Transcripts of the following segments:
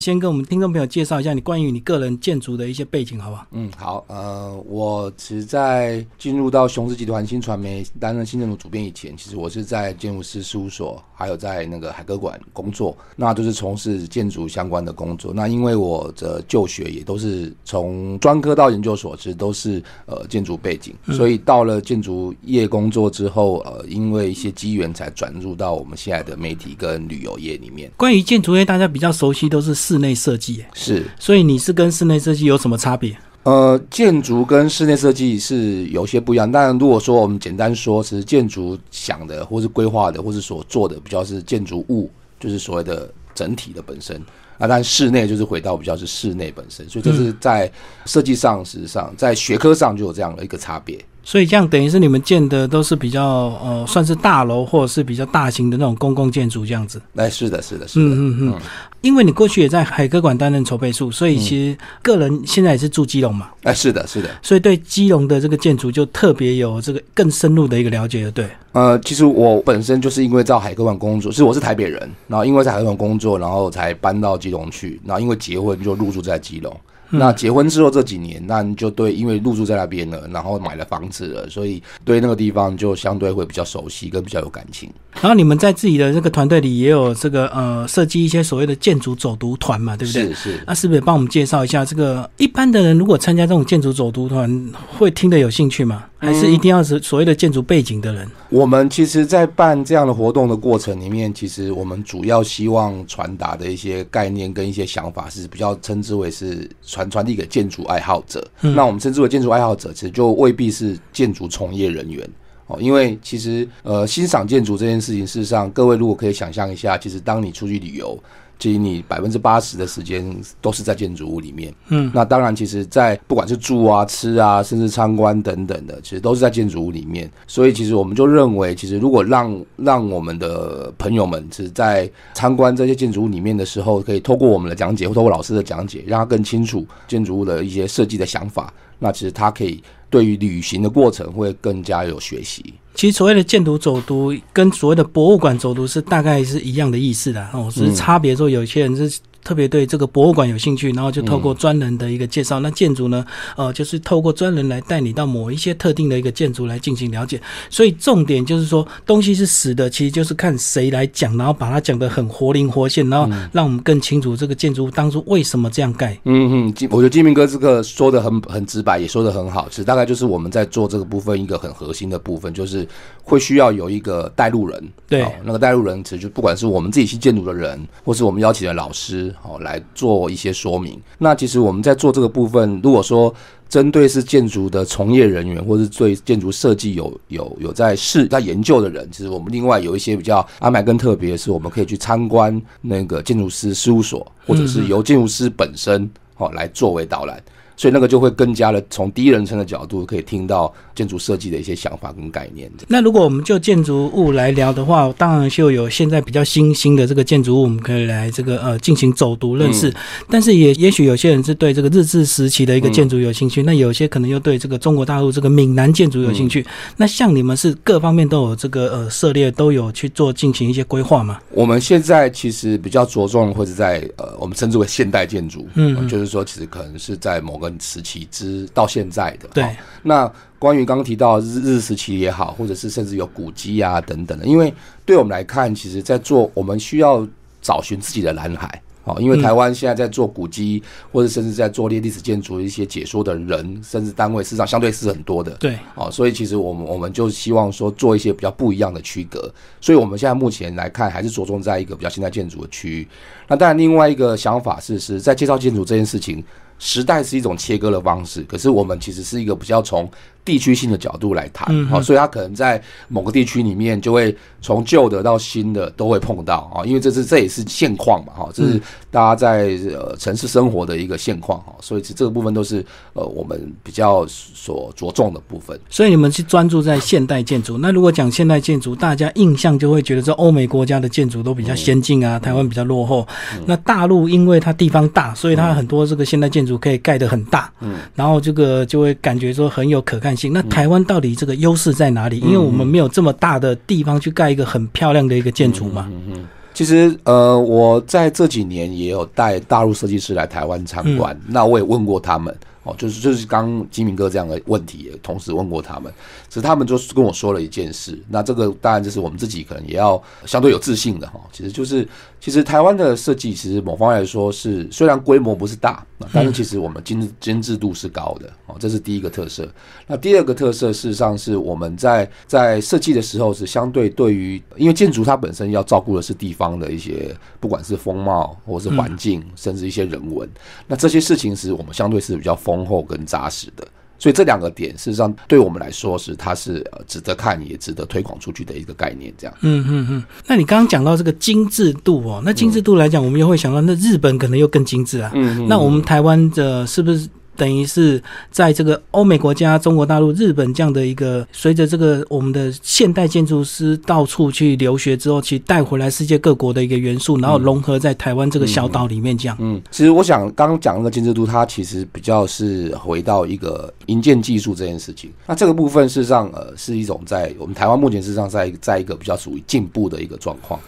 先跟我们听众朋友介绍一下你关于你个人建筑的一些背景，好不好？嗯，好，呃，我其实，在进入到雄狮集团新传媒担任新政府主编以前，其实我是在建筑师事务所，还有在那个海歌馆工作，那都是从事建筑相关的工作。那因为我的就学也都是从专科到研究所，其实都是呃建筑背景，所以到了建筑业工作之后，呃，因为一些机缘才转入到我们现在的媒体跟旅游业里面。关于建筑业，大家比较熟悉都是室内设计，是，所以你是跟室内设计有什么差别？呃，建筑跟室内设计是有些不一样。但，如果说我们简单说，其实建筑想的，或是规划的，或是所做的，比较是建筑物，就是所谓的整体的本身。啊，但室内就是回到比较是室内本身，所以这是在设计上，事实上在学科上就有这样的一个差别。所以这样等于是你们建的都是比较呃，算是大楼或者是比较大型的那种公共建筑这样子。哎，是的，是的，是的。嗯嗯嗯。因为你过去也在海科馆担任筹备处，所以其实个人现在也是住基隆嘛。哎，是的，是的。所以对基隆的这个建筑就特别有这个更深入的一个了解，对。呃，其实我本身就是因为在海科馆工作，是我是台北人，然后因为在海科馆工作，然后才搬到基隆去，然后因为结婚就入住在基隆。那结婚之后这几年，那就对，因为入住在那边了，然后买了房子了，所以对那个地方就相对会比较熟悉，跟比较有感情。然后你们在自己的这个团队里也有这个呃设计一些所谓的建筑走读团嘛，对不对？是是。那是不是帮我们介绍一下这个一般的人如果参加这种建筑走读团，会听得有兴趣吗？还是一定要是所谓的建筑背景的人？我们其实，在办这样的活动的过程里面，其实我们主要希望传达的一些概念跟一些想法，是比较称之为是传传递给建筑爱好者。那我们称之为建筑爱好者，其实就未必是建筑从业人员哦。因为其实呃，欣赏建筑这件事情，事实上，各位如果可以想象一下，其实当你出去旅游。其实你百分之八十的时间都是在建筑物里面，嗯，那当然，其实，在不管是住啊、吃啊，甚至参观等等的，其实都是在建筑物里面。所以，其实我们就认为，其实如果让让我们的朋友们是在参观这些建筑物里面的时候，可以透过我们的讲解或透过老师的讲解，让他更清楚建筑物的一些设计的想法，那其实他可以对于旅行的过程会更加有学习。其实所谓的建筑走读跟所谓的博物馆走读是大概是一样的意思的哦，只是差别说有些人是。特别对这个博物馆有兴趣，然后就透过专人的一个介绍。那建筑呢，呃，就是透过专人来带你到某一些特定的一个建筑来进行了解。所以重点就是说，东西是死的，其实就是看谁来讲，然后把它讲得很活灵活现，然后让我们更清楚这个建筑物当初为什么这样盖。嗯嗯，我觉得金明哥这个说的很很直白，也说的很好。其实大概就是我们在做这个部分一个很核心的部分，就是会需要有一个带路人。对，那个带路人其实就不管是我们自己去建筑的人，或是我们邀请的老师。好，来做一些说明。那其实我们在做这个部分，如果说针对是建筑的从业人员，或是对建筑设计有有有在试在研究的人，其实我们另外有一些比较安排更特别，是我们可以去参观那个建筑师事务所，或者是由建筑师本身哦来作为导览。所以那个就会更加的从第一人称的角度，可以听到建筑设计的一些想法跟概念。那如果我们就建筑物来聊的话，当然就有现在比较新兴的这个建筑物，我们可以来这个呃进行走读认识。但是也也许有些人是对这个日治时期的一个建筑有兴趣，那有些可能又对这个中国大陆这个闽南建筑有兴趣。那像你们是各方面都有这个呃涉猎，都有去做进行一些规划吗？我们现在其实比较着重或者在呃我们称之为现代建筑，嗯，就是说其实可能是在某个。时期之到现在的，对。那关于刚刚提到日日时期也好，或者是甚至有古迹啊等等的，因为对我们来看，其实，在做我们需要找寻自己的蓝海。哦，因为台湾现在在做古迹，或者甚至在做列历史建筑的一些解说的人，甚至单位，市场相对是很多的。对，哦，所以其实我们我们就希望说做一些比较不一样的区隔。所以我们现在目前来看，还是着重在一个比较现代建筑的区域。那当然，另外一个想法是，是在介绍建筑这件事情。时代是一种切割的方式，可是我们其实是一个比较从地区性的角度来谈，好，所以它可能在某个地区里面就会从旧的到新的都会碰到啊，因为这是这也是现况嘛，哈，这是大家在呃城市生活的一个现况哈，所以这个部分都是呃我们比较所着重的部分。所以你们是专注在现代建筑，那如果讲现代建筑，大家印象就会觉得说欧美国家的建筑都比较先进啊，台湾比较落后。那大陆因为它地方大，所以它很多这个现代建筑可以盖得很大，嗯，然后这个就会感觉说很有可看性。那台湾到底这个优势在哪里？因为我们没有这么大的地方去盖一个很漂亮的一个建筑嘛。其实呃，我在这几年也有带大陆设计师来台湾参观，那我也问过他们。哦，就是就是刚金明哥这样的问题，也同时问过他们，其实他们就是跟我说了一件事。那这个当然就是我们自己可能也要相对有自信的哈。其实就是其实台湾的设计，其实某方面来说是虽然规模不是大，但是其实我们精精致度是高的哦，这是第一个特色。那第二个特色，事实上是我们在在设计的时候是相对对于，因为建筑它本身要照顾的是地方的一些，不管是风貌或是环境，甚至一些人文，那这些事情是我们相对是比较丰。丰厚跟扎实的，所以这两个点事实上对我们来说是它是值得看也值得推广出去的一个概念。这样，嗯嗯嗯。那你刚刚讲到这个精致度哦，那精致度来讲，我们又会想到那日本可能又更精致啊。嗯嗯。那我们台湾的是不是？等于是在这个欧美国家、中国大陆、日本这样的一个，随着这个我们的现代建筑师到处去留学之后，去带回来世界各国的一个元素，然后融合在台湾这个小岛里面这样。嗯，其实我想刚讲那个精致度，它其实比较是回到一个营建技术这件事情。那这个部分事实上，呃，是一种在我们台湾目前事实上在在一个比较属于进步的一个状况。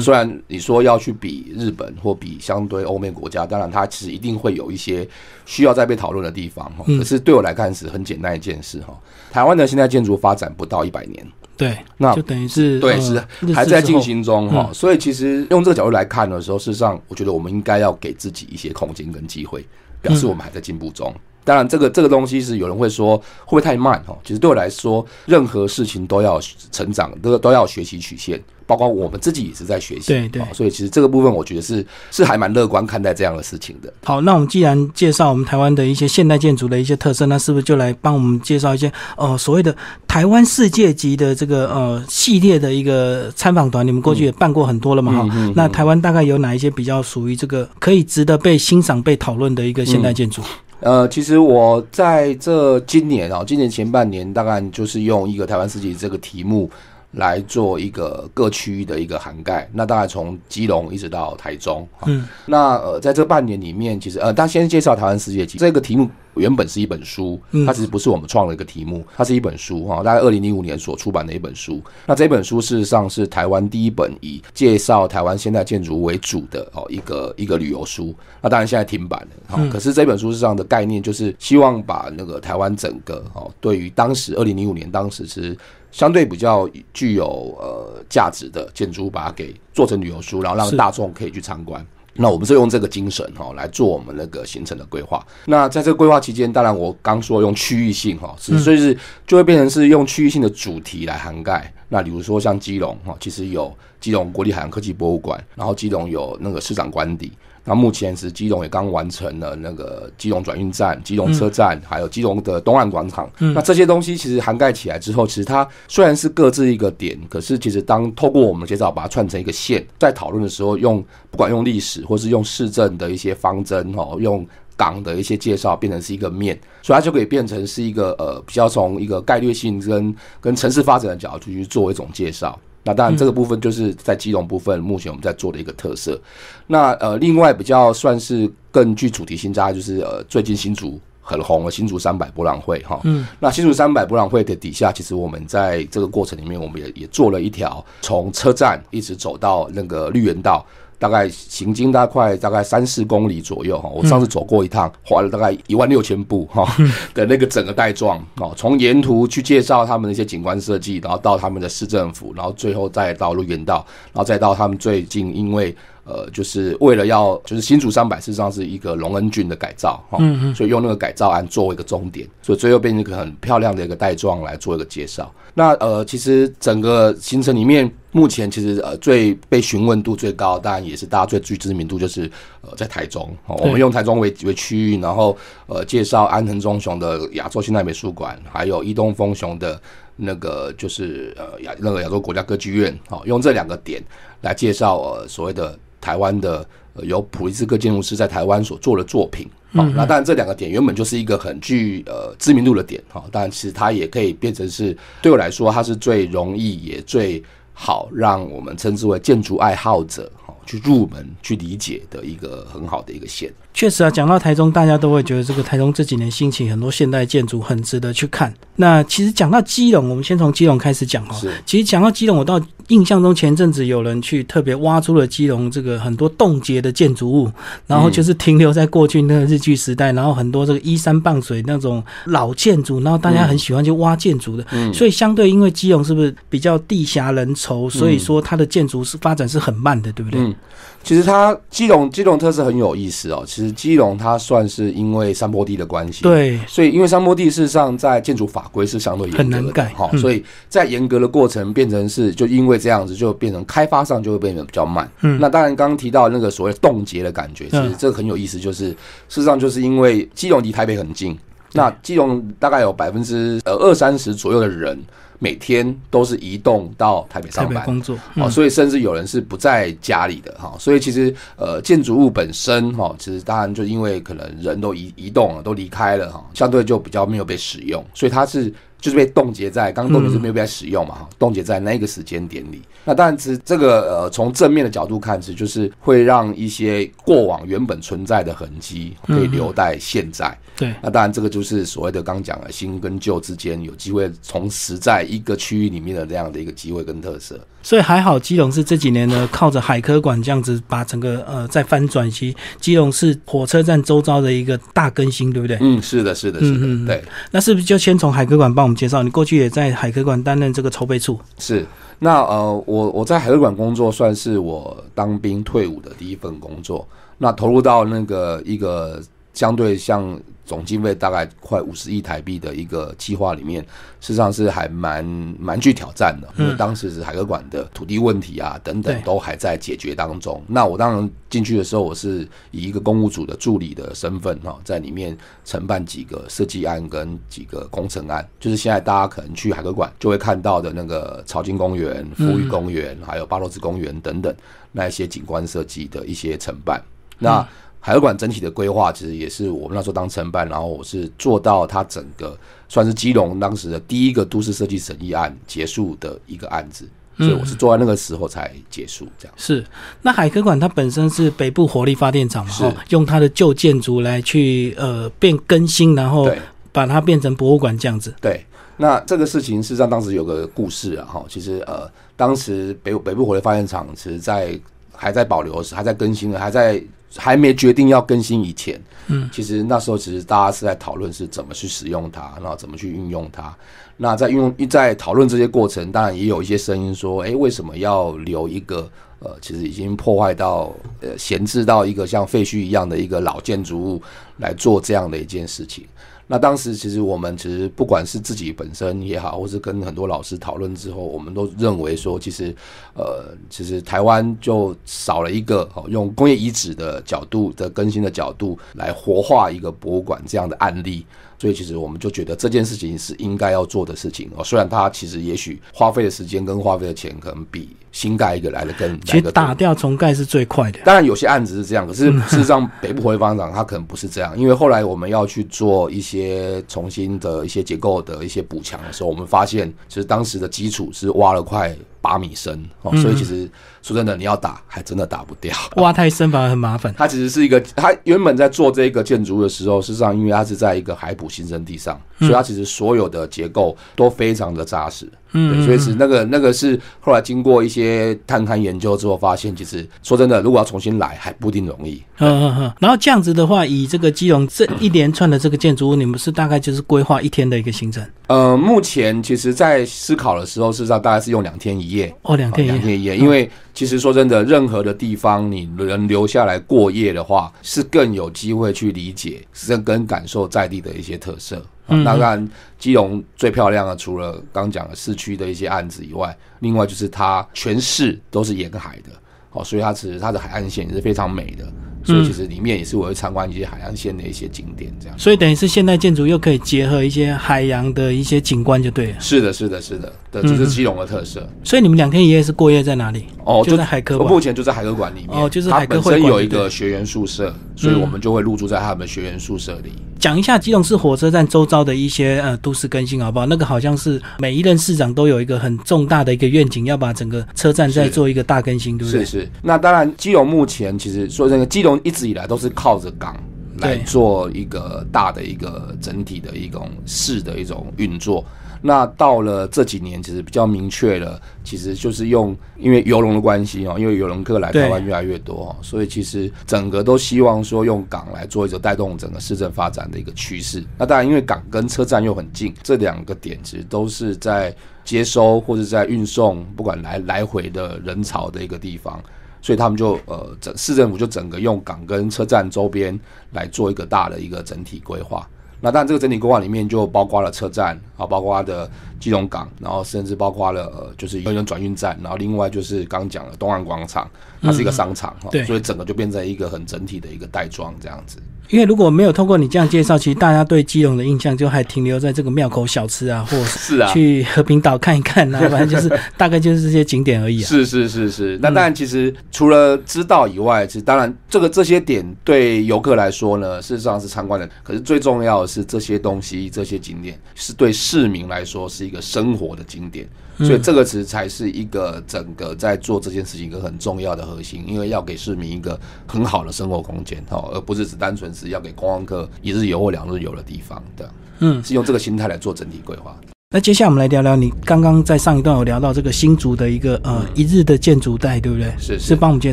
虽然你说要去比日本或比相对欧美国家，当然它其实一定会有一些需要再被讨论的地方哈。可是对我来看是很简单一件事哈。台湾的现在建筑发展不到一百年，对，那就等于是对是还在进行中哈。所以其实用这个角度来看的时候，事实上我觉得我们应该要给自己一些空间跟机会，表示我们还在进步中。当然，这个这个东西是有人会说会不会太慢哈？其实对我来说，任何事情都要成长，都都要学习曲线。包括我们自己也是在学习，对对，所以其实这个部分我觉得是是还蛮乐观看待这样的事情的。好，那我们既然介绍我们台湾的一些现代建筑的一些特色，那是不是就来帮我们介绍一些呃所谓的台湾世界级的这个呃系列的一个参访团？你们过去也办过很多了嘛？哈，那台湾大概有哪一些比较属于这个可以值得被欣赏、被讨论的一个现代建筑？呃，其实我在这今年啊，今年前半年大概就是用一个台湾世界这个题目。来做一个各区域的一个涵盖，那大概从基隆一直到台中。嗯，那呃，在这半年里面，其实呃，大家先介绍台湾世界级这个题目，原本是一本书，它其实不是我们创的一个题目，它是一本书哈，大概二零零五年所出版的一本书。那这本书事实上是台湾第一本以介绍台湾现代建筑为主的哦一个一个旅游书。那当然现在停版了，哈，可是这本书上的概念就是希望把那个台湾整个哦，对于当时二零零五年当时是。相对比较具有呃价值的建筑，把它给做成旅游书，然后让大众可以去参观。那我们是用这个精神哈来做我们那个行程的规划。那在这个规划期间，当然我刚说用区域性哈，所以是就会变成是用区域性的主题来涵盖。那比如说像基隆哈，其实有基隆国立海洋科技博物馆，然后基隆有那个市长官邸。那目前是基隆也刚完成了那个基隆转运站、基隆车站，还有基隆的东岸广场。那这些东西其实涵盖起来之后，其实它虽然是各自一个点，可是其实当透过我们介绍把它串成一个线，在讨论的时候，用不管用历史或是用市政的一些方针哦，用港的一些介绍变成是一个面，所以它就可以变成是一个呃比较从一个概率性跟跟城市发展的角度去做一种介绍。那当然，这个部分就是在基隆部分，目前我们在做的一个特色。那呃，另外比较算是更具主题性，大概就是呃，最近新竹很红的新竹三百博览会哈。嗯。那新竹三百博览会的底下，其实我们在这个过程里面，我们也也做了一条从车站一直走到那个绿园道。大概行经大概大概三四公里左右哈，我上次走过一趟，花了大概一万六千步哈 的那个整个带状哦，从沿途去介绍他们的一些景观设计，然后到他们的市政府，然后最后再到路园道，然后再到他们最近因为。呃，就是为了要，就是新竹三百事实上是一个龙恩郡的改造哈，所以用那个改造案作为一个终点，所以最后变成一个很漂亮的一个带状来做一个介绍。那呃，其实整个行程里面，目前其实呃最被询问度最高，当然也是大家最具知名度，就是呃在台中，我们用台中为为区域，然后呃介绍安藤忠雄的亚洲现代美术馆，还有伊东丰雄的那个就是呃亚那个亚洲国家歌剧院，好，用这两个点来介绍呃所谓的。台湾的呃由普利兹克建筑师在台湾所做的作品，好，那当然这两个点原本就是一个很具呃知名度的点，哈，但其实它也可以变成是对我来说，它是最容易也最好让我们称之为建筑爱好者。去入门、去理解的一个很好的一个线。确实啊，讲到台中，大家都会觉得这个台中这几年兴起很多现代建筑，很值得去看。那其实讲到基隆，我们先从基隆开始讲哈。其实讲到基隆，我倒印象中前阵子有人去特别挖出了基隆这个很多冻结的建筑物，然后就是停留在过去那个日据时代，然后很多这个依山傍水那种老建筑，然后大家很喜欢去挖建筑的，所以相对因为基隆是不是比较地狭人稠，所以说它的建筑是发展是很慢的，对不对？嗯，其实它基隆基隆特色很有意思哦。其实基隆它算是因为山坡地的关系，对，所以因为山坡地事实上在建筑法规是相对严格的哈，所以在严格的过程变成是就因为这样子就变成开发上就会变得比较慢。嗯，那当然刚刚提到那个所谓冻结的感觉，其实这个很有意思，就是事实上就是因为基隆离台北很近，那基隆大概有百分之呃二三十左右的人。每天都是移动到台北上班工作，哦，所以甚至有人是不在家里的哈，所以其实呃建筑物本身哈，其实当然就因为可能人都移移动了，都离开了哈，相对就比较没有被使用，所以它是。就是被冻结在，刚刚冻结是没有被使用嘛？哈，冻结在那个时间点里。那当然，其实这个呃，从正面的角度看，其实就是会让一些过往原本存在的痕迹可以留在现在。对。那当然，这个就是所谓的刚讲的新跟旧之间有机会重拾在一个区域里面的这样的一个机会跟特色。所以还好，基隆是这几年呢，靠着海科馆这样子把整个呃在翻转期，基隆市火车站周遭的一个大更新，对不对？嗯，是的，是的，是的，对。那是不是就先从海科馆帮我们介绍？你过去也在海科馆担任这个筹备处。是。那呃，我我在海科馆工作，算是我当兵退伍的第一份工作。那投入到那个一个相对像。总经费大概快五十亿台币的一个计划里面，事实上是还蛮蛮具挑战的，因为当时是海科馆的土地问题啊等等都还在解决当中。那我当然进去的时候，我是以一个公务组的助理的身份哈，在里面承办几个设计案跟几个工程案，就是现在大家可能去海科馆就会看到的那个朝金公园、富裕公园，还有巴洛斯公园等等那一些景观设计的一些承办。那海洋馆整体的规划其实也是我们那时候当承办，然后我是做到它整个算是基隆当时的第一个都市设计审议案结束的一个案子，所以我是做在那个时候才结束这样。是，那海科馆它本身是北部火力发电厂嘛，是用它的旧建筑来去呃变更新，然后把它变成博物馆这样子。对，那这个事情事实上当时有个故事啊，哈，其实呃当时北北部火力发电厂其实在还在保留时，还在更新的，还在。还没决定要更新以前，嗯，其实那时候其实大家是在讨论是怎么去使用它，然后怎么去运用它。那在运用在讨论这些过程，当然也有一些声音说，哎，为什么要留一个呃，其实已经破坏到呃闲置到一个像废墟一样的一个老建筑物来做这样的一件事情？那当时其实我们其实不管是自己本身也好，或是跟很多老师讨论之后，我们都认为说，其实呃，其实台湾就少了一个哦，用工业遗址的角度的更新的角度来活化一个博物馆这样的案例。所以其实我们就觉得这件事情是应该要做的事情哦。虽然它其实也许花费的时间跟花费的钱可能比新盖一个来的更，其实打掉重盖是最快的。当然有些案子是这样，可是事实上北部火力发展厂它可能不是这样，因为后来我们要去做一些重新的一些结构的一些补强的时候，我们发现其实当时的基础是挖了快八米深哦，所以其实。说真的，你要打还真的打不掉，挖太深反而很麻烦。它其实是一个，它原本在做这个建筑的时候，事实上因为它是在一个海浦新生地上，所以它其实所有的结构都非常的扎实。嗯，所以是那个那个是后来经过一些探勘研究之后，发现其实说真的，如果要重新来还不一定容易。嗯嗯嗯。然后这样子的话，以这个基隆这一连串的这个建筑物，你们是大概就是规划一天的一个行程？呃，目前其实在思考的时候，事实上大概是用两天一夜。哦，两天两天一夜，因为。其实说真的，任何的地方你能留下来过夜的话，是更有机会去理解、是跟感受在地的一些特色。当然，基隆最漂亮的，除了刚讲的市区的一些案子以外，另外就是它全市都是沿海的，哦，所以它其实它的海岸线也是非常美的。所以其实里面也是我会参观一些海岸线的一些景点，这样。所以等于是现代建筑又可以结合一些海洋的一些景观，就对了。是的，是的，是的，对，这是基隆的特色。所以你们两天一夜是过夜在哪里？哦，就在海科馆。目前就在海科馆里面。哦，就是海科本身有一个学员宿舍，所以我们就会入住在他们学员宿舍里。讲一下基隆市火车站周遭的一些呃都市更新好不好？那个好像是每一任市长都有一个很重大的一个愿景，要把整个车站再做一个大更新，对不对？是是。那当然，基隆目前其实说这个基隆一直以来都是靠着港来做一个大的一个整体的一种市的一种运作。那到了这几年，其实比较明确了，其实就是用因为游龙的关系哦，因为游龙客来台湾越来越多，哦所以其实整个都希望说用港来做一个带动整个市政发展的一个趋势。那当然，因为港跟车站又很近，这两个点其实都是在接收或者在运送，不管来来回的人潮的一个地方，所以他们就呃整市政府就整个用港跟车站周边来做一个大的一个整体规划。那当然，这个整体规划里面就包括了车站啊，包括的基隆港，然后甚至包括了呃，就是游轮转运站，然后另外就是刚讲了东岸广场，它是一个商场哈，所以整个就变成一个很整体的一个袋装这样子。因为如果没有通过你这样介绍，其实大家对基隆的印象就还停留在这个庙口小吃啊，或是啊，去和平岛看一看啊，反正就是大概就是这些景点而已。是是是是，那当然其实除了知道以外，其实当然这个这些点对游客来说呢，事实上是参观的。可是最重要的是这些东西，这些景点是对市民来说是一个生活的景点。所以这个词才是一个整个在做这件事情一个很重要的核心，因为要给市民一个很好的生活空间，哈，而不是只单纯是要给观光客一日游或两日游的地方，对，嗯，是用这个心态来做整体规划。那接下来我们来聊聊，你刚刚在上一段有聊到这个新竹的一个呃一日的建筑带，对不对？是是，帮我们介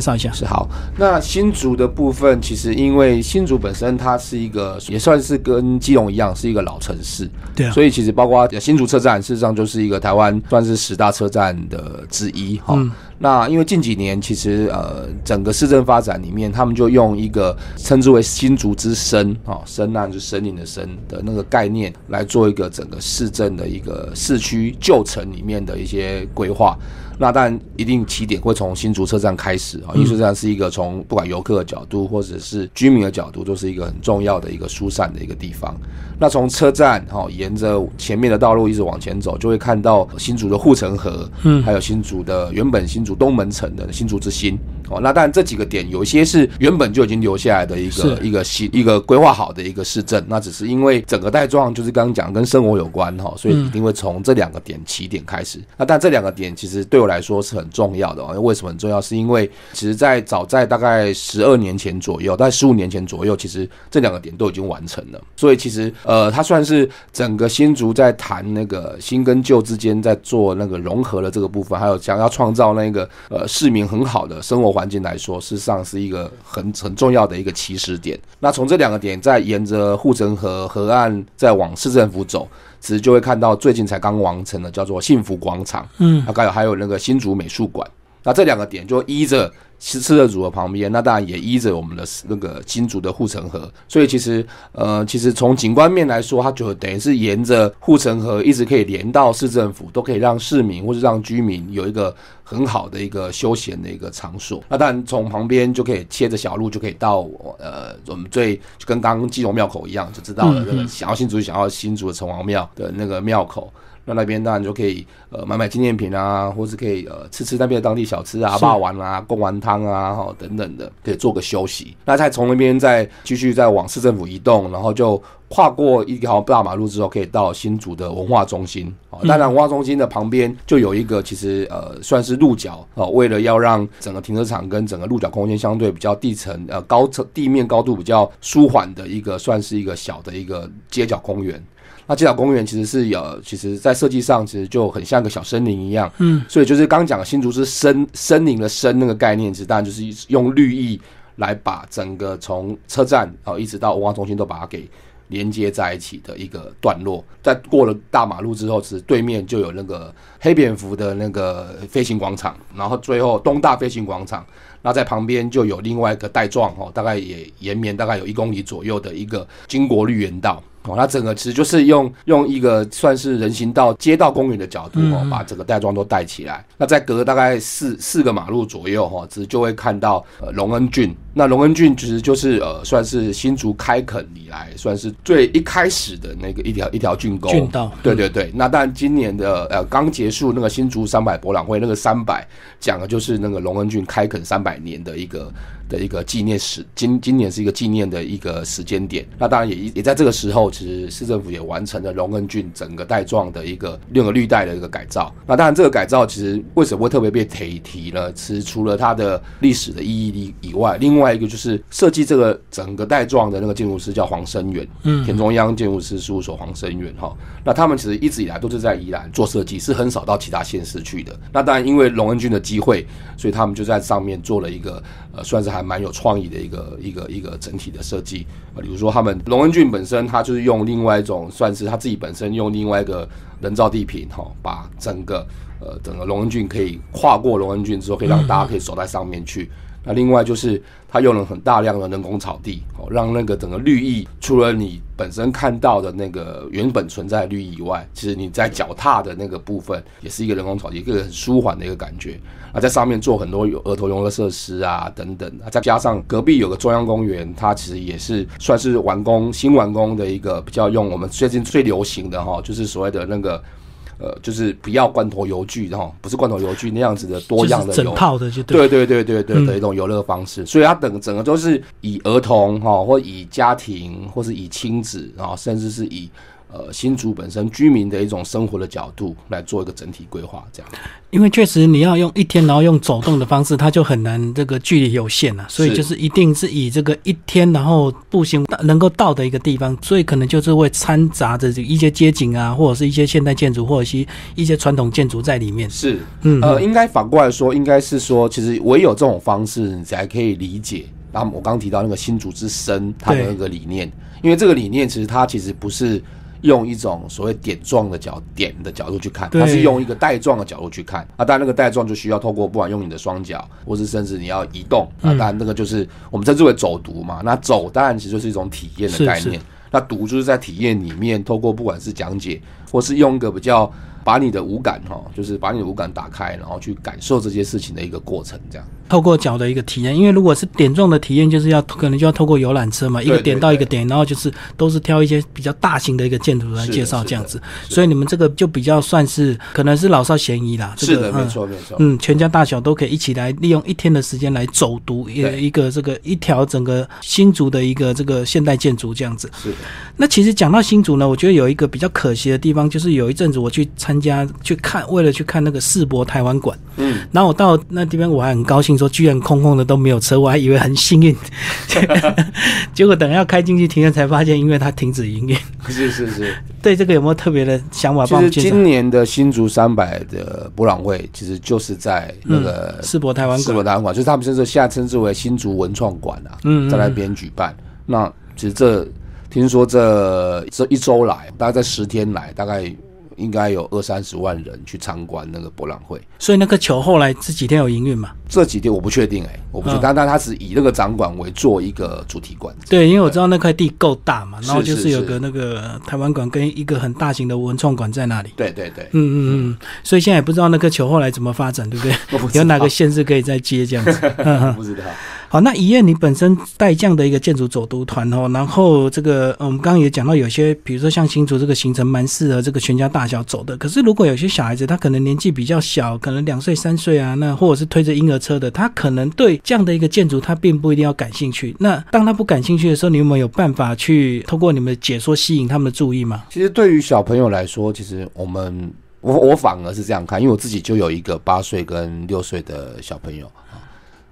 绍一下。是好。那新竹的部分，其实因为新竹本身它是一个也算是跟基隆一样是一个老城市，对啊。所以其实包括新竹车站，事实上就是一个台湾算是十大车站的之一，哈。那因为近几年其实呃整个市政发展里面，他们就用一个称之为新竹之声啊，声呐就是森林的声的那个概念来做一个整个市政的一个市区旧城里面的一些规划。那当然一定起点会从新竹车站开始啊，因为车站是一个从不管游客的角度或者是居民的角度，都是一个很重要的一个疏散的一个地方。那从车站哈，沿着前面的道路一直往前走，就会看到新竹的护城河，嗯，还有新竹的原本新竹东门城的新竹之心。哦，那当然这几个点有一些是原本就已经留下来的一个一个新一个规划好的一个市政，那只是因为整个带状就是刚刚讲跟生活有关哈，所以一定会从这两个点起点开始。那但这两个点其实对我来来说是很重要的啊，为什么很重要？是因为其实在早在大概十二年前左右，大概十五年前左右，其实这两个点都已经完成了。所以其实呃，它算是整个新竹在谈那个新跟旧之间在做那个融合的这个部分，还有想要创造那个呃市民很好的生活环境来说，事实上是一个很 很重要的一个起始点。那从这两个点再沿着护城河河岸再往市政府走，其实就会看到最近才刚完成的叫做幸福广场，嗯，大概有还有那个新竹美术馆。那这两个点就依着。吃吃的组的旁边，那当然也依着我们的那个金竹的护城河，所以其实呃，其实从景观面来说，它就等于是沿着护城河一直可以连到市政府，都可以让市民或者让居民有一个很好的一个休闲的一个场所。那当然从旁边就可以切着小路就可以到呃，我们最就跟刚刚基隆庙口一样，就知道了那个想要新竹想要新竹的城隍庙的那个庙口。那那边当然就可以呃买买纪念品啊，或是可以呃吃吃那边的当地小吃啊，霸王啊、贡丸汤啊，哈等等的，可以做个休息。那再从那边再继续再往市政府移动，然后就跨过一条大马路之后，可以到新竹的文化中心。哦，当然文化中心的旁边就有一个其实呃算是鹿角哦，为了要让整个停车场跟整个鹿角空间相对比较地层呃高层地面高度比较舒缓的一个，算是一个小的一个街角公园。那街角公园其实是有，其实在设计上其实就很像个小森林一样，嗯，所以就是刚讲新竹是森森林的森那个概念，其实当然就是用绿意来把整个从车站哦一直到文化中心都把它给连接在一起的一个段落。在过了大马路之后，是对面就有那个黑蝙蝠的那个飞行广场，然后最后东大飞行广场，那在旁边就有另外一个带状哦，大概也延绵大概有一公里左右的一个经国绿园道。哦，它整个其实就是用用一个算是人行道、街道公园的角度哦，把整个带状都带起来。那再隔大概四四个马路左右哈，其实就会看到呃龙恩郡。那龙恩郡其实就是呃算是新竹开垦以来算是最一开始的那个一条一条郡沟。郡道。对对对。那但今年的呃刚结束那个新竹三百博览会，那个三百讲的就是那个龙恩郡开垦三百年的一个。的一个纪念时，今今年是一个纪念的一个时间点。那当然也也在这个时候，其实市政府也完成了龙恩郡整个带状的一个六个绿带的一个改造。那当然这个改造其实为什么会特别被提提呢？其实除了它的历史的意义以外，另外一个就是设计这个整个带状的那个建筑师叫黄生远，嗯，田中央建筑师事务所黄生远哈。那他们其实一直以来都是在宜兰做设计，是很少到其他县市去的。那当然因为龙恩郡的机会，所以他们就在上面做了一个呃，算是还蛮有创意的一个一个一个整体的设计啊。比如说，他们龙恩俊本身，他就是用另外一种，算是他自己本身用另外一个人造地坪哈，把整个呃整个龙恩俊可以跨过龙恩俊之后，可以让大家可以走在上面去。那另外就是，它用了很大量的人工草地，哦，让那个整个绿意，除了你本身看到的那个原本存在的绿意以外，其实你在脚踏的那个部分，也是一个人工草地，一个很舒缓的一个感觉。啊，在上面做很多有儿童游乐设施啊，等等。再加上隔壁有个中央公园，它其实也是算是完工新完工的一个比较用我们最近最流行的哈，就是所谓的那个。呃，就是不要罐头油具哈，不是罐头油具那样子的多样的整套的就对对对对对的一种游乐方式，所以它整整个都是以儿童哈，或以家庭，或是以亲子，啊甚至是以。呃，新竹本身居民的一种生活的角度来做一个整体规划，这样。因为确实你要用一天，然后用走动的方式，它就很难，这个距离有限了，所以就是一定是以这个一天，然后步行能够到的一个地方，所以可能就是会掺杂着一些街景啊，或者是一些现代建筑，或者是一些传统建筑在里面。是，嗯，呃，应该反过来说，应该是说，其实唯有这种方式，你才可以理解。然后我刚刚提到那个新竹之声，它的那个理念，因为这个理念其实它其实不是。用一种所谓点状的角点的角度去看，它是用一个带状的角度去看。啊，当然那个带状就需要透过不管用你的双脚，或是甚至你要移动。啊，当然那个就是我们称之为走读嘛。那走当然其实就是一种体验的概念。那读就是在体验里面，透过不管是讲解，或是用一个比较。把你的五感哈，就是把你的五感打开，然后去感受这些事情的一个过程，这样。透过脚的一个体验，因为如果是点状的体验，就是要可能就要透过游览车嘛，一个点到一个点，然后就是都是挑一些比较大型的一个建筑来介绍这样子。所以你们这个就比较算是可能是老少咸宜啦。是的，没错没错。嗯，全家大小都可以一起来利用一天的时间来走读一一个这个一条整个新竹的一个这个现代建筑这样子。是。那其实讲到新竹呢，我觉得有一个比较可惜的地方，就是有一阵子我去参加去看。为了去看那个世博台湾馆，嗯，然后我到那地方，我还很高兴，说居然空空的都没有车，我还以为很幸运，结果等要开进去停了，才发现因为它停止营业。是是是，对这个有没有特别的想法？其实今年的新竹三百的博览会，其实就是在那个世博台湾馆世博台湾馆，就是他们甚至现在称之为新竹文创馆啊，嗯，在那边举办。那其实这听说这这一周来，大概在十天来，大概。应该有二三十万人去参观那个博览会，所以那个球后来这几天有营运吗？这几天我不确定哎，我不确定，但但它是以那个展馆为做一个主题馆。对，因为我知道那块地够大嘛，然后就是有个那个台湾馆跟一个很大型的文创馆在那里。对对对，嗯嗯嗯，所以现在也不知道那个球后来怎么发展，对不对？有哪个县市可以再接这样子？不知道。好，那一燕，你本身带这样的一个建筑走读团哦，然后这个我们刚刚也讲到，有些比如说像新竹这个行程蛮适合这个全家大小走的。可是如果有些小孩子他可能年纪比较小，可能两岁三岁啊，那或者是推着婴儿车的，他可能对这样的一个建筑他并不一定要感兴趣。那当他不感兴趣的时候，你有没有办法去通过你们的解说吸引他们的注意吗？其实对于小朋友来说，其实我们我我反而是这样看，因为我自己就有一个八岁跟六岁的小朋友。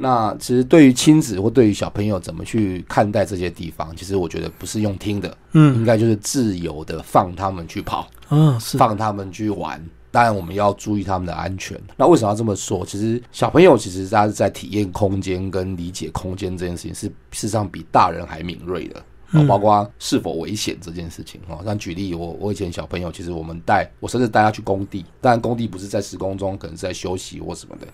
那其实对于亲子或对于小朋友怎么去看待这些地方，其实我觉得不是用听的，嗯，应该就是自由的放他们去跑，嗯，是放他们去玩。当然我们要注意他们的安全。那为什么要这么说？其实小朋友其实他是在体验空间跟理解空间这件事情，是事实上比大人还敏锐的。啊，包括是否危险这件事情哦。像举例，我我以前小朋友，其实我们带我甚至带他去工地，但工地不是在施工中，可能是在休息或什么的。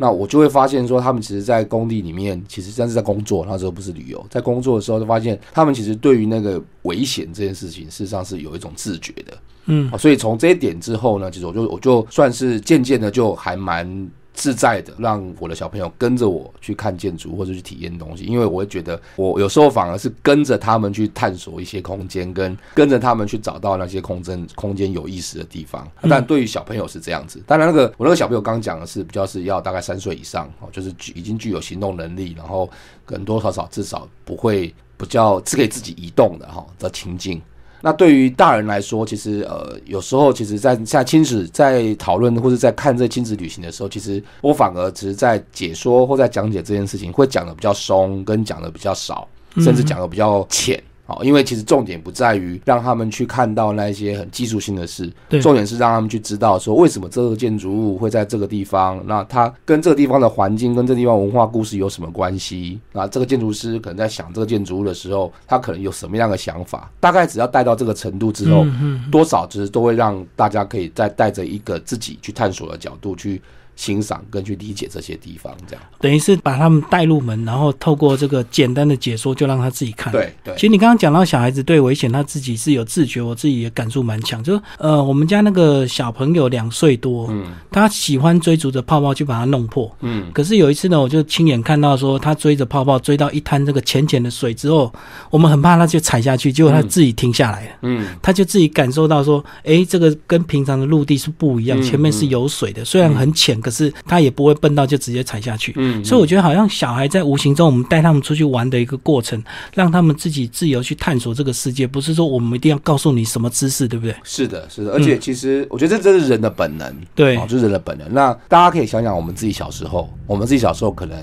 那我就会发现说，他们其实，在工地里面，其实真是在工作，那时候不是旅游，在工作的时候，就发现他们其实对于那个危险这件事情，事实上是有一种自觉的。嗯，所以从这一点之后呢，其实我就我就算是渐渐的就还蛮。自在的让我的小朋友跟着我去看建筑或者去体验东西，因为我会觉得我有时候反而是跟着他们去探索一些空间，跟跟着他们去找到那些空间空间有意思的地方。但对于小朋友是这样子，当然那个我那个小朋友刚讲的是比较是要大概三岁以上哦，就是具已经具有行动能力，然后可能多多少少至少不会比较是可以自己移动的哈的情境。那对于大人来说，其实呃，有时候其实，在像亲子在讨论或者在看这亲子旅行的时候，其实我反而只是在解说或在讲解这件事情，会讲的比较松，跟讲的比较少，甚至讲的比较浅。好，因为其实重点不在于让他们去看到那些很技术性的事，重点是让他们去知道说为什么这个建筑物会在这个地方，那它跟这个地方的环境跟这地方文化故事有什么关系？那这个建筑师可能在想这个建筑物的时候，他可能有什么样的想法？大概只要带到这个程度之后，多少其实都会让大家可以再带着一个自己去探索的角度去。欣赏跟去理解这些地方，这样等于是把他们带入门，然后透过这个简单的解说，就让他自己看。对对。其实你刚刚讲到小孩子对危险，他自己是有自觉，我自己也感触蛮强。就呃，我们家那个小朋友两岁多，嗯，他喜欢追逐着泡泡去把它弄破，嗯。可是有一次呢，我就亲眼看到说，他追着泡泡追到一滩这个浅浅的水之后，我们很怕他就踩下去，结果他自己停下来了，嗯，他就自己感受到说，哎，这个跟平常的陆地是不一样，前面是有水的，虽然很浅，可是他也不会笨到就直接踩下去，嗯，所以我觉得好像小孩在无形中，我们带他们出去玩的一个过程，让他们自己自由去探索这个世界，不是说我们一定要告诉你什么知识，对不对？是的，是的，而且其实我觉得这真是人的本能，对，就是人的本能。那大家可以想想，我们自己小时候，我们自己小时候可能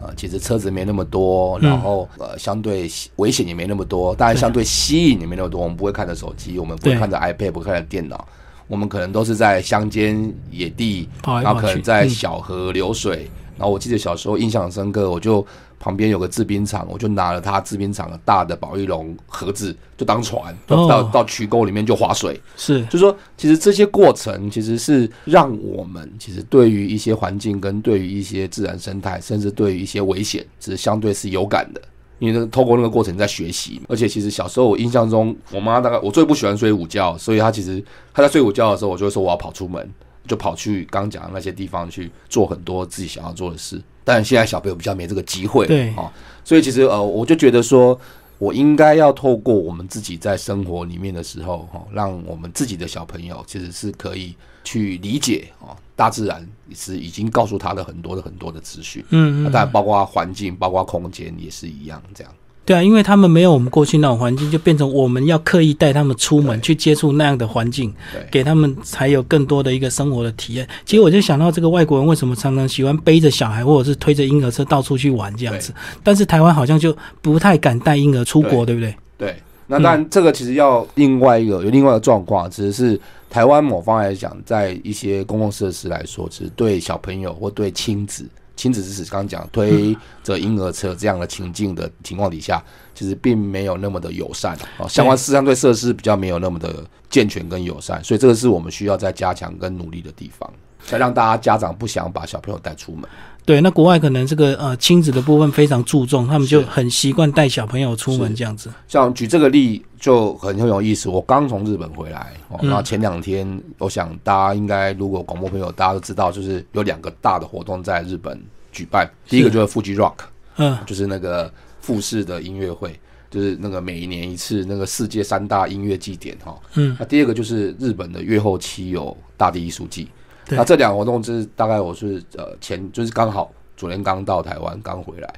呃，其实车子没那么多，然后呃，相对危险也没那么多，当然相对吸引也没那么多。我们不会看着手机，我们不会看着 iPad，不会看着电脑。我们可能都是在乡间野地，然后可能在小河流水。然后我记得小时候印象很深刻，我就旁边有个制冰厂，我就拿了他制冰厂的大的保丽龙盒子，就当船，到到渠沟里面就划水。是，就说其实这些过程其实是让我们其实对于一些环境跟对于一些自然生态，甚至对于一些危险，其实相对是有感的。因为透过那个过程在学习，而且其实小时候我印象中，我妈大概我最不喜欢睡午觉，所以她其实她在睡午觉的时候，我就会说我要跑出门，就跑去刚讲的那些地方去做很多自己想要做的事。但现在小朋友比较没这个机会，对啊，所以其实呃，我就觉得说。我应该要透过我们自己在生活里面的时候，哈，让我们自己的小朋友其实是可以去理解哦，大自然是已经告诉他的很多的很多的资讯，嗯嗯，当然包括环境，包括空间也是一样这样。对啊，因为他们没有我们过去那种环境，就变成我们要刻意带他们出门去接触那样的环境，给他们才有更多的一个生活的体验。其实我就想到，这个外国人为什么常常喜欢背着小孩，或者是推着婴儿车到处去玩这样子，但是台湾好像就不太敢带婴儿出国，对不对？对，那当然这个其实要另外一个有另外的状况，只是台湾某方来讲，在一些公共设施来说，其实对小朋友或对亲子。亲子支持刚刚讲推着婴儿车这样的情境的情况底下，其实并没有那么的友善啊，相关相对设施比较没有那么的健全跟友善，所以这个是我们需要再加强跟努力的地方，才让大家家长不想把小朋友带出门。对，那国外可能这个呃亲子的部分非常注重，他们就很习惯带小朋友出门这样子。像举这个例就很很有意思，我刚从日本回来，那前两天，我想大家应该如果广播朋友大家都知道，就是有两个大的活动在日本举办，第一个就是 Fuji Rock，嗯，就是那个富士的音乐会，就是那个每一年一次那个世界三大音乐祭典哈，嗯，那第二个就是日本的月后期有大地艺术季。那这两个活动就是大概我是呃前就是刚好昨天刚到台湾刚回来，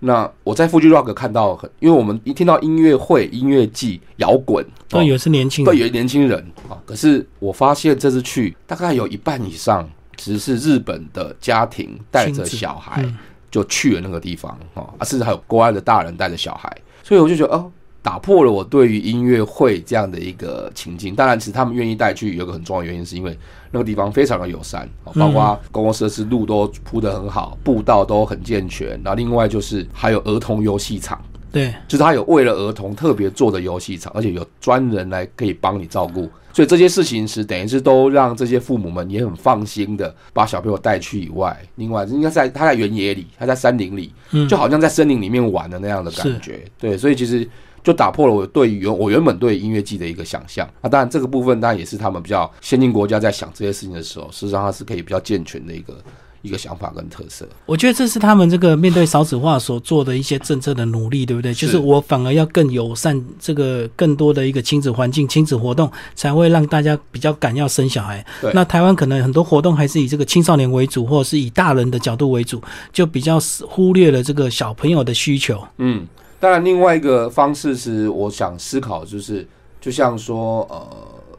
那我在富居 rock 看到很，因为我们一听到音乐会、音乐季、摇滚，都以为是年轻人，都以为年轻人啊。可是我发现这次去大概有一半以上其实是日本的家庭带着小孩就去了那个地方啊，甚至还有国外的大人带着小孩，所以我就觉得哦。打破了我对于音乐会这样的一个情境。当然，其实他们愿意带去，有个很重要的原因，是因为那个地方非常的友善，包括公共设施路都铺得很好，步道都很健全。然后另外就是还有儿童游戏场，对，就是他有为了儿童特别做的游戏场，而且有专人来可以帮你照顾。所以这些事情是等于是都让这些父母们也很放心的把小朋友带去以外。另外，应该在他在原野里，他在山林里，就好像在森林里面玩的那样的感觉。对，所以其实。就打破了我对原我原本对音乐季的一个想象啊，当然这个部分当然也是他们比较先进国家在想这些事情的时候，事实上它是可以比较健全的一个一个想法跟特色。我觉得这是他们这个面对少子化所做的一些政策的努力，对不对？就是我反而要更友善这个更多的一个亲子环境、亲子活动，才会让大家比较敢要生小孩。对那台湾可能很多活动还是以这个青少年为主，或者是以大人的角度为主，就比较忽略了这个小朋友的需求。嗯，当然，另外一个方式是我想思考，就是就像说，呃，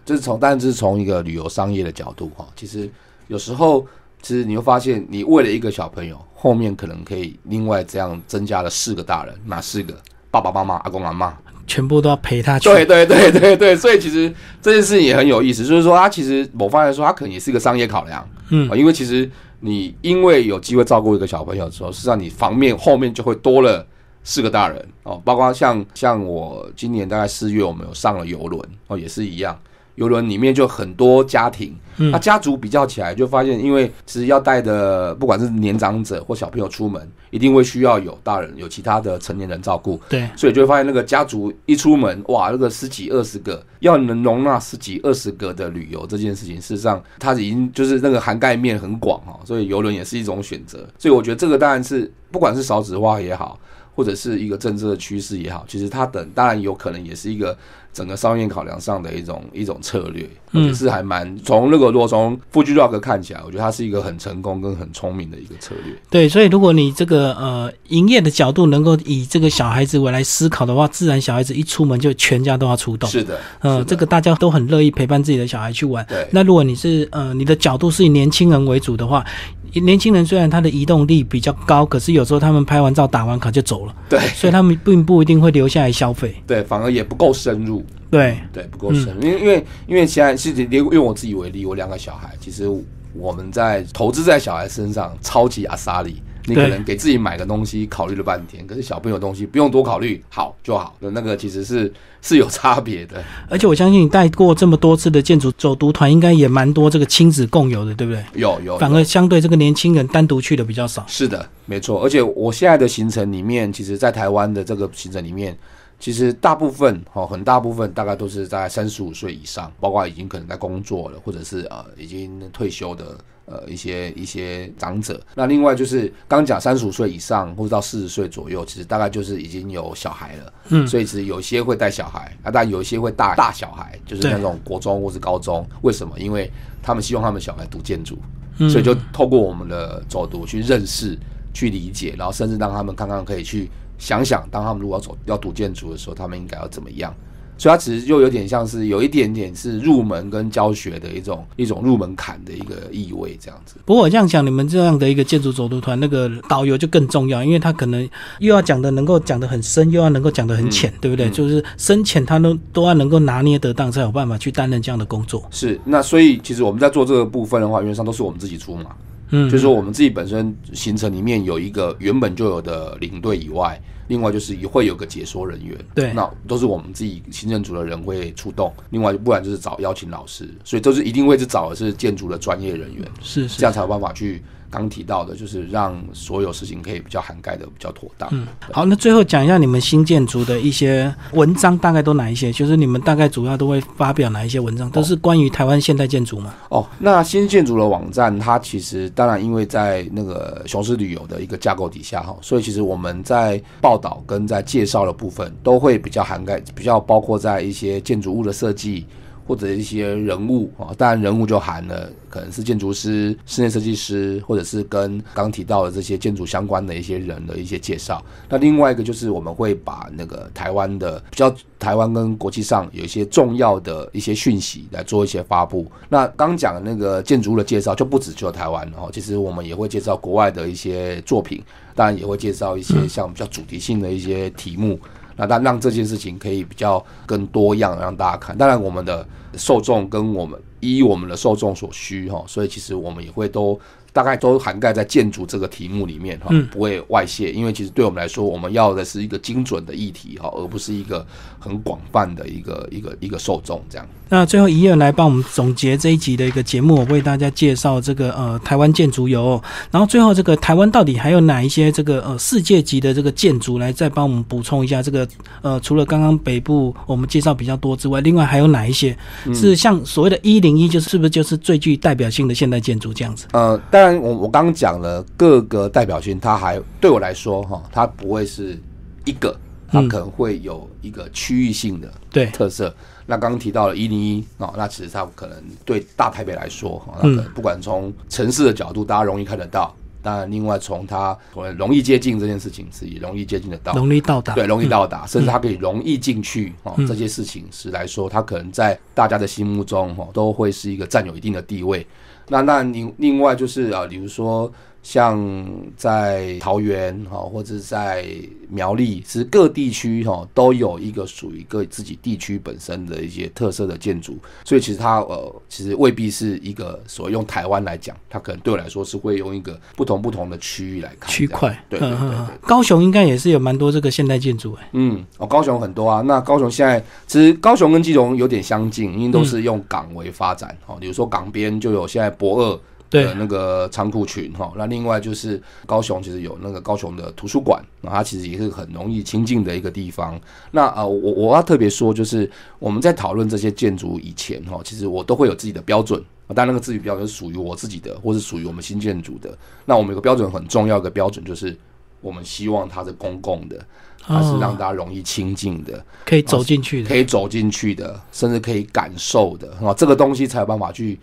就是从，但是从一个旅游商业的角度哈，其实有时候，其实你会发现，你为了一个小朋友，后面可能可以另外这样增加了四个大人，哪四个？爸爸妈妈、阿公阿妈。全部都要陪他去。对对对对对，所以其实这件事情也很有意思，就是说，它其实某方面来说，它可能也是一个商业考量。嗯啊，因为其实你因为有机会照顾一个小朋友之后，实际上你房面后面就会多了四个大人哦，包括像像我今年大概四月我们有上了游轮哦，也是一样，游轮里面就很多家庭，嗯那家族比较起来就发现，因为其实要带的不管是年长者或小朋友出门，一定会需要有大人有其他的成年人照顾，对，所以就会发现那个家族一出门，哇，那个十几二十个要能容纳十几二十个的旅游这件事情，事实上它已经就是那个涵盖面很广哈，所以游轮也是一种选择。所以我觉得这个当然是不管是少子化也好，或者是一个政策的趋势也好，其实它等当然有可能也是一个整个商业考量上的一种一种策略，我觉得是还蛮从那个如果从 Fuji Rock 看起来，我觉得它是一个很成功跟很聪明的一个策略。对，所以如果你这个呃营业的角度能够以这个小孩子为来思考的话，自然小孩子一出门就全家都要出动。是的，呃，这个大家都很乐意陪伴自己的小孩去玩。对那如果你是呃你的角度是以年轻人为主的话，年轻人虽然他的移动力比较高，可是有时候他们拍完照打完卡就走了，对所以他们并不一定会留下来消费。对，反而也不够深入。对，对，不够深，因为因为因为现在是连用我自己为例，我两个小孩，其实我们在投资在小孩身上超级阿萨里。你可能给自己买个东西考虑了半天，可是小朋友东西不用多考虑，好就好的那个其实是是有差别的。而且我相信你带过这么多次的建筑走读团，应该也蛮多这个亲子共游的，对不对？有有，反而相对这个年轻人单独去的比较少。是的，没错。而且我现在的行程里面，其实在台湾的这个行程里面，其实大部分哦，很大部分大概都是在三十五岁以上，包括已经可能在工作了，或者是呃已经退休的呃一些一些长者。那另外就是刚讲三十五岁以上，或者到四十岁左右，其实大概就是已经有小孩了。嗯所以其实有些会带小孩，啊，但有一些会大大小孩，就是那种国中或是高中。为什么？因为他们希望他们小孩读建筑。嗯所以就透过我们的走读去认识、去理解，然后甚至让他们看看可以去想想，当他们如果要走要读建筑的时候，他们应该要怎么样。所以它其实就有点像是有一点点是入门跟教学的一种一种入门槛的一个意味，这样子。不过我这样想，你们这样的一个建筑走读团，那个导游就更重要，因为他可能又要讲的能够讲的很深，又要能够讲的很浅，对不对？嗯就是深浅他都都要能够拿捏得当，才有办法去担任这样的工作。是，那所以其实我们在做这个部分的话，原则上都是我们自己出嘛。嗯，就是说我们自己本身行程里面有一个原本就有的领队以外，另外就是也会有个解说人员，对那都是我们自己行政组的人会出动。另外，不然就是找邀请老师，所以都是一定会是找的是建筑的专业人员，是是这。样才有办法去刚提到的，就是让所有事情可以比较涵盖的比较妥当。嗯，好，那最后讲一下你们新建筑的一些文章，大概都哪一些？就是你们大概主要都会发表哪一些文章？都是关于台湾现代建筑吗？哦，那新建筑的网站，它其实当然因为在那个雄狮旅游的一个架构底下哈，所以其实我们在报道跟在介绍的部分都会比较涵盖，比较包括在一些建筑物的设计。或者一些人物啊，当然人物就含了可能是建筑师、室内设计师，或者是跟刚提到的这些建筑相关的一些人的一些介绍。那另外一个就是我们会把那个台湾的比较台湾跟国际上有一些重要的一些讯息来做一些发布。那刚讲的那个建筑物的介绍就不止只有台湾哦，其实我们也会介绍国外的一些作品，当然也会介绍一些像比较主题性的一些题目。那但让这件事情可以比较更多样，让大家看。当然，我们的受众跟我们依我们的受众所需哈，所以其实我们也会都大概都涵盖在建筑这个题目里面哈嗯，不会外泄。因为其实对我们来说，我们要的是一个精准的议题哈，而不是一个很广泛的一个一个一个受众这样。那最后一页来帮我们总结这一集的一个节目，我为大家介绍这个呃台湾建筑游哦，然后最后这个台湾到底还有哪一些这个呃世界级的这个建筑来再帮我们补充一下这个呃除了刚刚北部我们介绍比较多之外，另外还有哪一些是像所谓的一零一，就是是不是就是最具代表性的现代建筑这样子？呃，当然然我我刚刚讲了各个代表性，它还对我来说哈，它不会是一个，它可能会有一个区域性的对特色。那刚刚提到了一零一啊，那其实它可能对大台北来说哈，那可能不管从城市的角度，大家容易看得到。当然，另外从它容易接近这件事情是也容易接近得到，容易到达，对，容易到达，甚至它可以容易进去哦。这些事情是来说，它可能在大家的心目中哈，都会是一个占有一定的地位。那那另另外就是啊，比如说。像在桃园哈，或者在苗栗，其实各地区哈都有一个属于各自己地区本身的一些特色的建筑，所以其实它呃，其实未必是一个所谓用台湾来讲，它可能对我来说是会用一个不同不同的区域来看区块。对对对，高雄应该也是有蛮多这个现代建筑哎。嗯，哦，高雄很多啊。那高雄现在其实高雄跟基隆有点相近，因为都是用港为发展哦。比如说港边就有现在博二。的那个仓库群哈，那另外就是高雄，其实有那个高雄的图书馆，那它其实也是很容易亲近的一个地方。那呃，我我要特别说，就是我们在讨论这些建筑以前哈，其实我都会有自己的标准，但那个自己标准是属于我自己的，或是属于我们新建筑的。那我们有个标准很重要的标准，就是我们希望它是公共的，它是让大家容易亲近的，可以走进去的，可以走进去的，甚至可以感受的啊，这个东西才有办法去。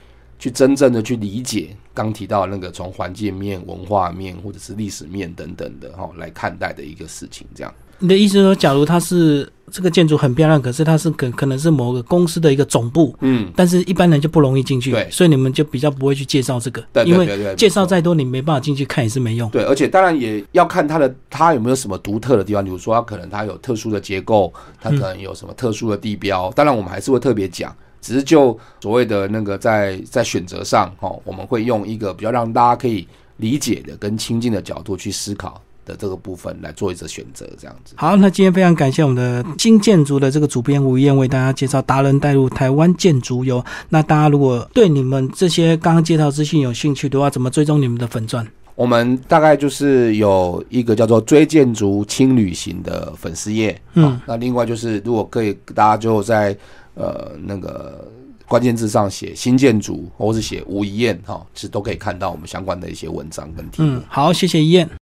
去真正的去理解刚提到那个从环境面、文化面或者是历史面等等的哈来看待的一个事情，这样。你的意思说，假如它是这个建筑很漂亮，可是它是可可能是某个公司的一个总部，嗯，但是一般人就不容易进去，对，所以你们就比较不会去介绍这个，对，因为介绍再多，你没办法进去看也是没用。对，而且当然也要看它的它有没有什么独特的地方，比如说它可能它有特殊的结构，它可能有什么特殊的地标，当然我们还是会特别讲。只是就所谓的那个在在选择上，哈，我们会用一个比较让大家可以理解的跟亲近的角度去思考的这个部分来做一次选择，这样子。好，那今天非常感谢我们的新建筑的这个主编吴燕为大家介绍达人带入台湾建筑游。那大家如果对你们这些刚刚介绍资讯有兴趣的话，怎么追踪你们的粉钻？我们大概就是有一个叫做追建筑轻旅行的粉丝页，嗯，那另外就是如果可以，大家就在。呃，那个关键字上写新建筑，或是写吴一燕哈，其实都可以看到我们相关的一些文章跟题目。嗯，好，谢谢一燕。